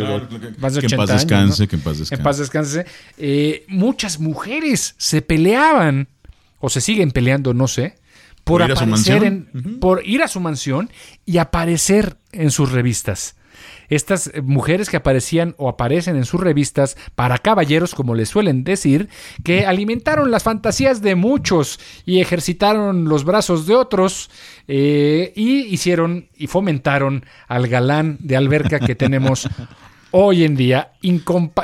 más de 80 que en paz descanse, que en paz descanse. En paz descanse. Eh, muchas mujeres se peleaban, o se siguen peleando, no sé, por, ir aparecer en, por ir a su mansión y aparecer en sus revistas estas mujeres que aparecían o aparecen en sus revistas para caballeros, como les suelen decir, que alimentaron las fantasías de muchos y ejercitaron los brazos de otros eh, y hicieron y fomentaron al galán de alberca que tenemos hoy en día,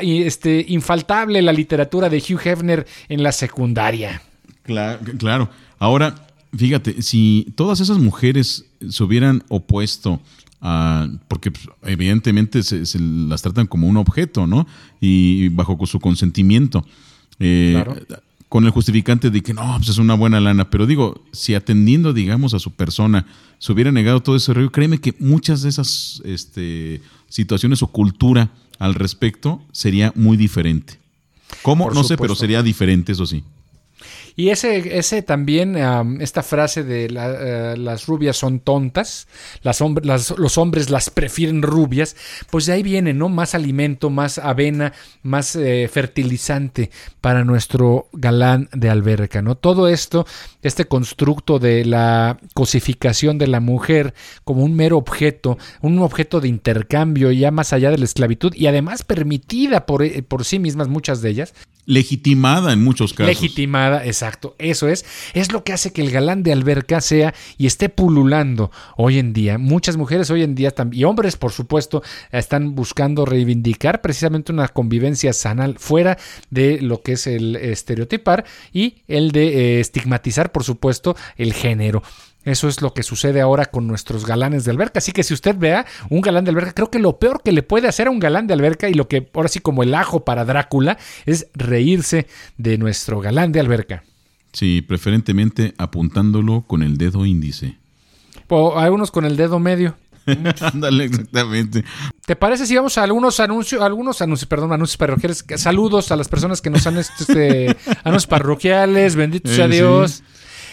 este, infaltable la literatura de Hugh Hefner en la secundaria. Claro, claro. Ahora, fíjate, si todas esas mujeres se hubieran opuesto porque pues, evidentemente se, las tratan como un objeto, ¿no? Y bajo su consentimiento. Eh, con el justificante de que no, pues es una buena lana. Pero digo, si atendiendo, digamos, a su persona se hubiera negado todo ese rollo, créeme que muchas de esas este, situaciones o cultura al respecto sería muy diferente. ¿Cómo? no sé, pero sería diferente, eso sí. Y ese, ese también, esta frase de eh, las rubias son tontas, las, los hombres las prefieren rubias, pues de ahí viene, ¿no? Más alimento, más avena, más eh, fertilizante para nuestro galán de alberca, ¿no? Todo esto, este constructo de la cosificación de la mujer como un mero objeto, un objeto de intercambio ya más allá de la esclavitud y además permitida por, eh, por sí mismas, muchas de ellas, Legitimada en muchos casos. Legitimada, exacto. Eso es. Es lo que hace que el galán de alberca sea y esté pululando hoy en día. Muchas mujeres hoy en día y hombres, por supuesto, están buscando reivindicar precisamente una convivencia sana fuera de lo que es el estereotipar y el de eh, estigmatizar, por supuesto, el género. Eso es lo que sucede ahora con nuestros galanes de alberca. Así que si usted vea un galán de alberca, creo que lo peor que le puede hacer a un galán de alberca y lo que ahora sí como el ajo para Drácula es reírse de nuestro galán de alberca. Sí, preferentemente apuntándolo con el dedo índice. O algunos con el dedo medio. Ándale, exactamente. ¿Te parece si vamos a algunos anuncios, algunos anuncios, perdón, anuncios parroquiales? Saludos a las personas que nos han este, anuncios parroquiales, bendito sea Dios.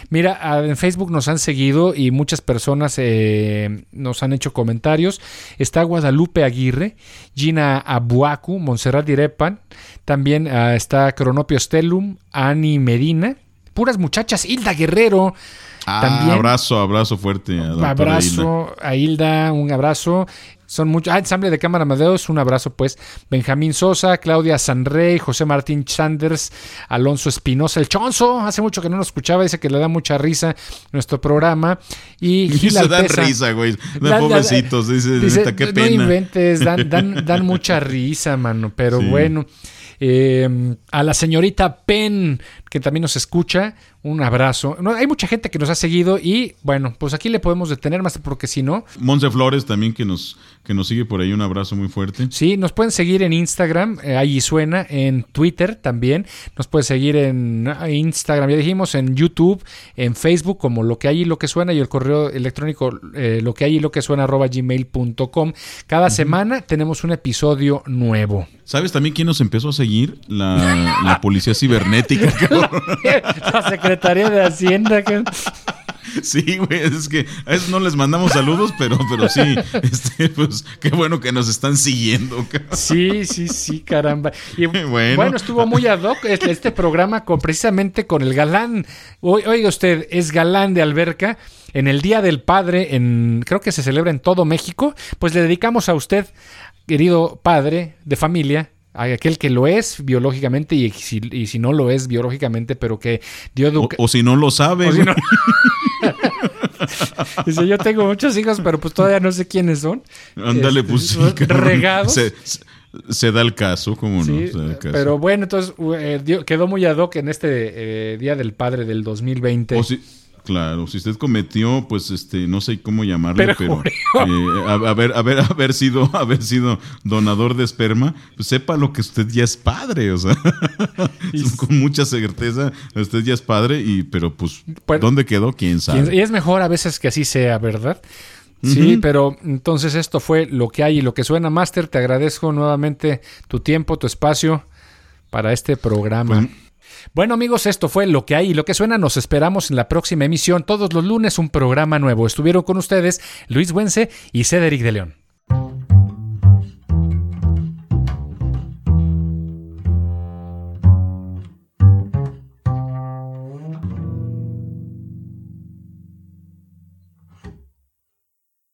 Mira, en Facebook nos han seguido y muchas personas eh, nos han hecho comentarios. Está Guadalupe Aguirre, Gina Abuacu, Montserrat Direpan, también ah, está Cronopio Stellum, Ani Medina, puras muchachas, Hilda Guerrero. Ah, también. abrazo, abrazo fuerte. A abrazo a Hilda, un abrazo. Son muchos. Ah, ensamble de Cámara Amadeus, un abrazo pues. Benjamín Sosa, Claudia Sanrey, José Martín Sanders, Alonso Espinosa, el Chonzo, hace mucho que no lo escuchaba, dice que le da mucha risa nuestro programa. Y Gil se dan risa, güey. Dan, pobrecitos, dice, qué pena. No inventes, dan, dan, dan mucha risa, mano, pero bueno. Eh, a la señorita Pen, que también nos escucha, un abrazo. No, hay mucha gente que nos ha seguido y bueno, pues aquí le podemos detener más porque si no. Monse Flores también que nos, que nos sigue por ahí, un abrazo muy fuerte. Sí, nos pueden seguir en Instagram, eh, ahí suena, en Twitter también, nos pueden seguir en ah, Instagram, ya dijimos, en YouTube, en Facebook, como lo que hay y lo que suena, y el correo electrónico eh, lo que hay y lo que suena arroba gmail.com. Cada semana tenemos un episodio nuevo. ¿Sabes también quién nos empezó a seguir? La, la policía cibernética. la Secretaría de Hacienda. Sí, güey, es que a eso no les mandamos saludos, pero, pero sí, este, pues qué bueno que nos están siguiendo. Sí, sí, sí, caramba. Y bueno. estuvo muy ad hoc este, este programa con precisamente con el galán. Oiga usted, es galán de alberca. En el Día del Padre, en, creo que se celebra en todo México, pues le dedicamos a usted, querido padre de familia, aquel que lo es biológicamente y si, no lo es biológicamente, pero que dio educación. O, si no lo sabe. Dice, yo tengo muchos hijos, pero pues todavía no sé quiénes son. Ándale, pues este, Regados. Se, da el caso, ¿cómo no? Pero bueno, entonces eh, quedó muy ad hoc en este eh, Día del Padre del 2020. O si, Claro, si usted cometió, pues este, no sé cómo llamarlo, pero, eh, haber, haber, haber sido, haber sido donador de esperma, pues sepa lo que usted ya es padre, o sea, con mucha certeza, usted ya es padre, y, pero pues, ¿dónde quedó? ¿Quién sabe? Y es mejor a veces que así sea, ¿verdad? Sí, pero entonces esto fue lo que hay y lo que suena, Master. Te agradezco nuevamente tu tiempo, tu espacio para este programa. Pues, bueno amigos, esto fue lo que hay y lo que suena. Nos esperamos en la próxima emisión. Todos los lunes un programa nuevo. Estuvieron con ustedes Luis Buense y Cedric de León.